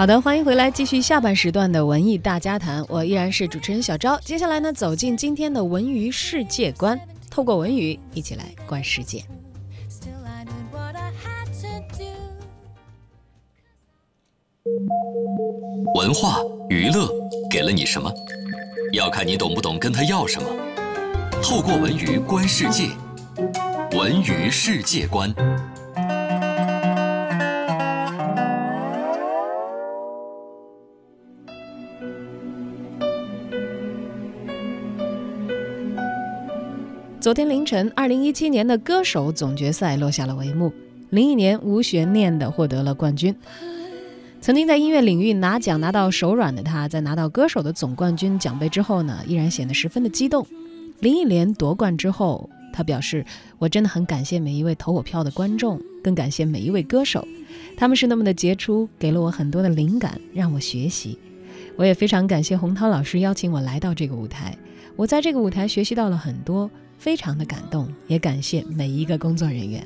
好的，欢迎回来，继续下半时段的文艺大家谈。我依然是主持人小昭。接下来呢，走进今天的文娱世界观，透过文娱一起来观世界。文化娱乐给了你什么？要看你懂不懂跟他要什么。透过文娱观世界，文娱世界观。昨天凌晨，二零一七年的歌手总决赛落下了帷幕，林忆莲无悬念地获得了冠军。曾经在音乐领域拿奖拿到手软的她，在拿到歌手的总冠军奖杯之后呢，依然显得十分的激动。林忆莲夺冠之后，她表示：“我真的很感谢每一位投我票的观众，更感谢每一位歌手，他们是那么的杰出，给了我很多的灵感，让我学习。我也非常感谢洪涛老师邀请我来到这个舞台，我在这个舞台学习到了很多。”非常的感动，也感谢每一个工作人员。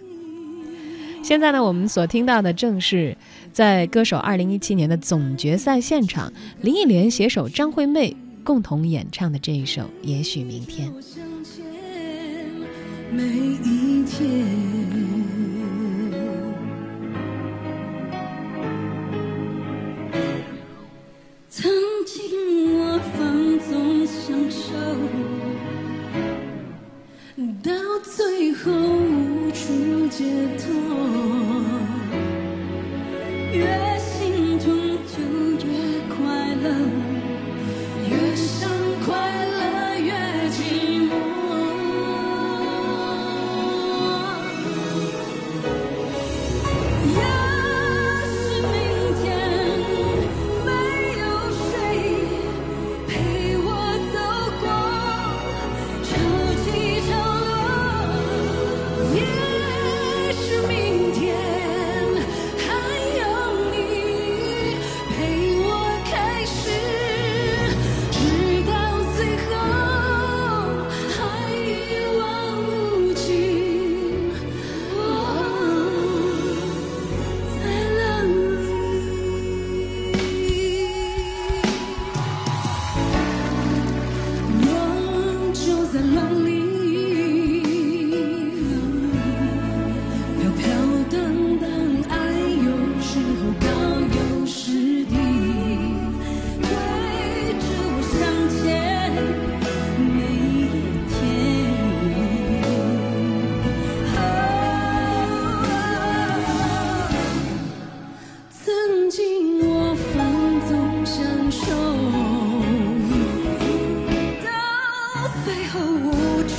现在呢，我们所听到的正是在歌手二零一七年的总决赛现场，林忆莲携手张惠妹共同演唱的这一首《也许明天》。每一天。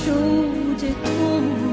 有着痛。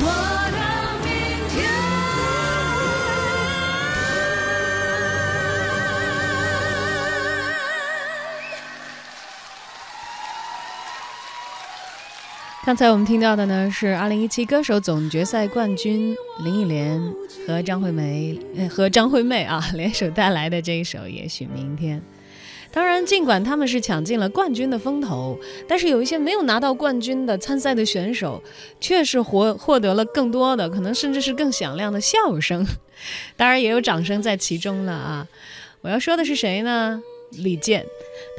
Whoa. 刚才我们听到的呢，是二零一七歌手总决赛冠军林忆莲和张惠妹，呃，和张惠妹啊 联手带来的这一首《也许明天》。当然，尽管他们是抢尽了冠军的风头，但是有一些没有拿到冠军的参赛的选手，却是获获得了更多的，可能甚至是更响亮的笑声。当然，也有掌声在其中了啊！我要说的是谁呢？李健。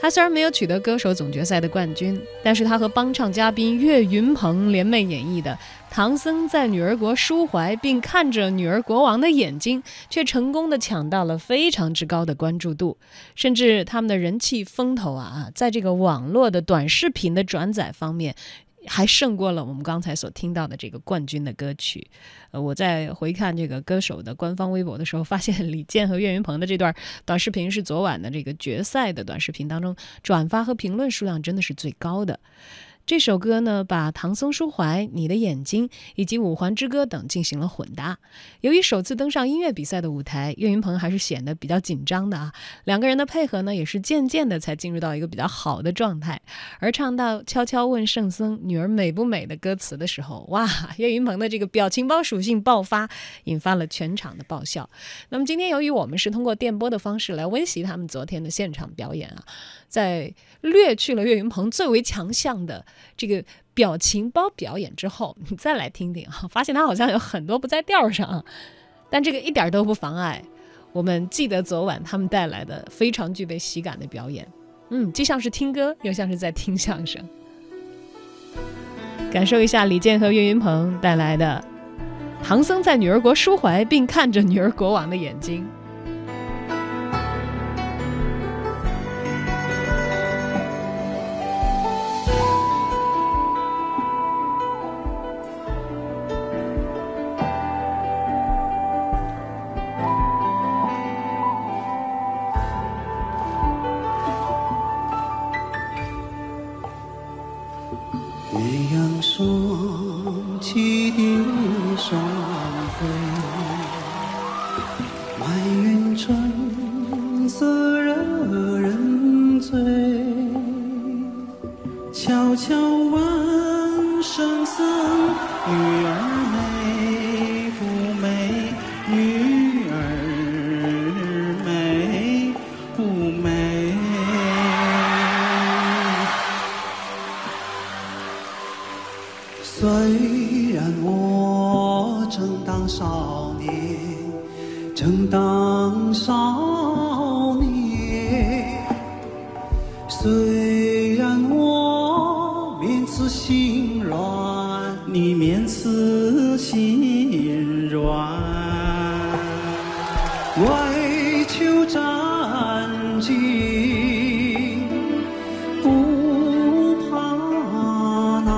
他虽然没有取得歌手总决赛的冠军，但是他和帮唱嘉宾岳云鹏联袂演绎的《唐僧在女儿国抒怀并看着女儿国王的眼睛》，却成功的抢到了非常之高的关注度，甚至他们的人气风头啊，在这个网络的短视频的转载方面。还胜过了我们刚才所听到的这个冠军的歌曲。呃，我在回看这个歌手的官方微博的时候，发现李健和岳云鹏的这段短视频是昨晚的这个决赛的短视频当中转发和评论数量真的是最高的。这首歌呢，把唐僧抒怀、你的眼睛以及五环之歌等进行了混搭。由于首次登上音乐比赛的舞台，岳云鹏还是显得比较紧张的啊。两个人的配合呢，也是渐渐的才进入到一个比较好的状态。而唱到“悄悄问圣僧，女儿美不美”的歌词的时候，哇，岳云鹏的这个表情包属性爆发，引发了全场的爆笑。那么今天由于我们是通过电波的方式来温习他们昨天的现场表演啊。在略去了岳云鹏最为强项的这个表情包表演之后，你再来听听哈，发现他好像有很多不在调上，但这个一点都不妨碍我们记得昨晚他们带来的非常具备喜感的表演。嗯，既像是听歌，又像是在听相声。感受一下李健和岳云鹏带来的《唐僧在女儿国抒怀，并看着女儿国王的眼睛》。山色惹人醉，悄悄问圣僧女儿美不美？女儿美不美？虽然我正当少年。正当少年虽然我面慈心软，你面慈心软，为求战兢不怕难，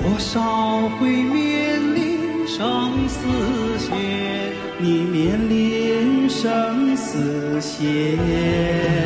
多少回面临生死。你面临生死线，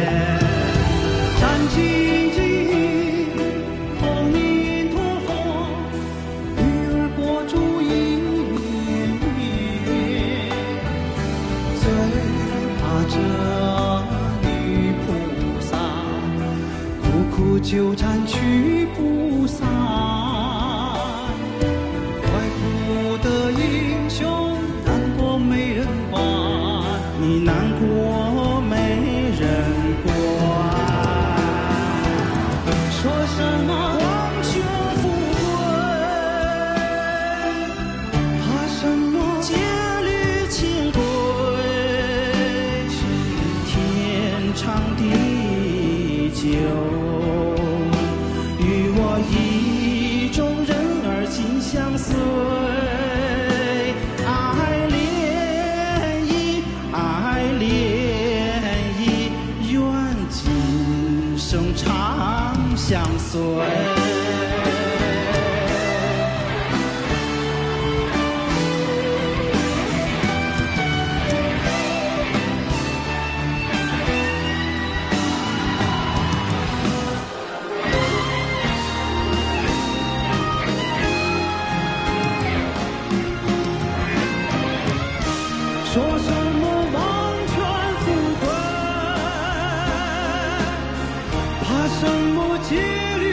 怕什么戒律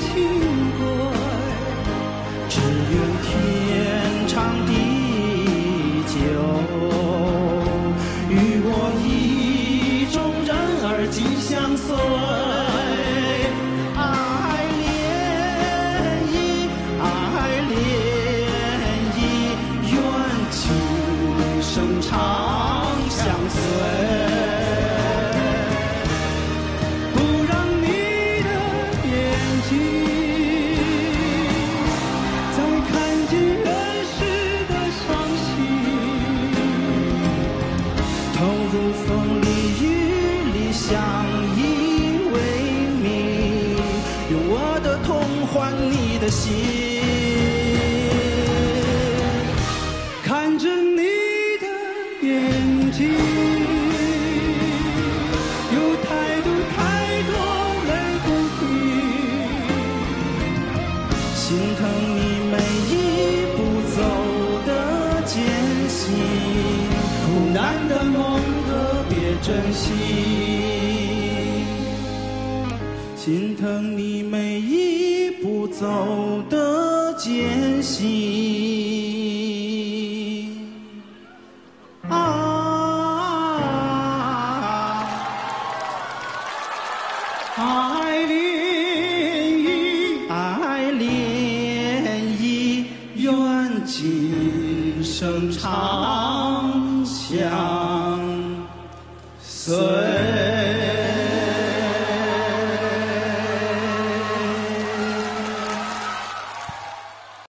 清规？只愿天长地久，与我意中人儿紧相随。爱恋意，爱恋意，愿今生长相随。的心，看着你的眼睛，有太多太多泪不停，心疼你每一步走的艰辛，苦难的梦特别珍惜，心疼你每一不走的艰辛。啊，啊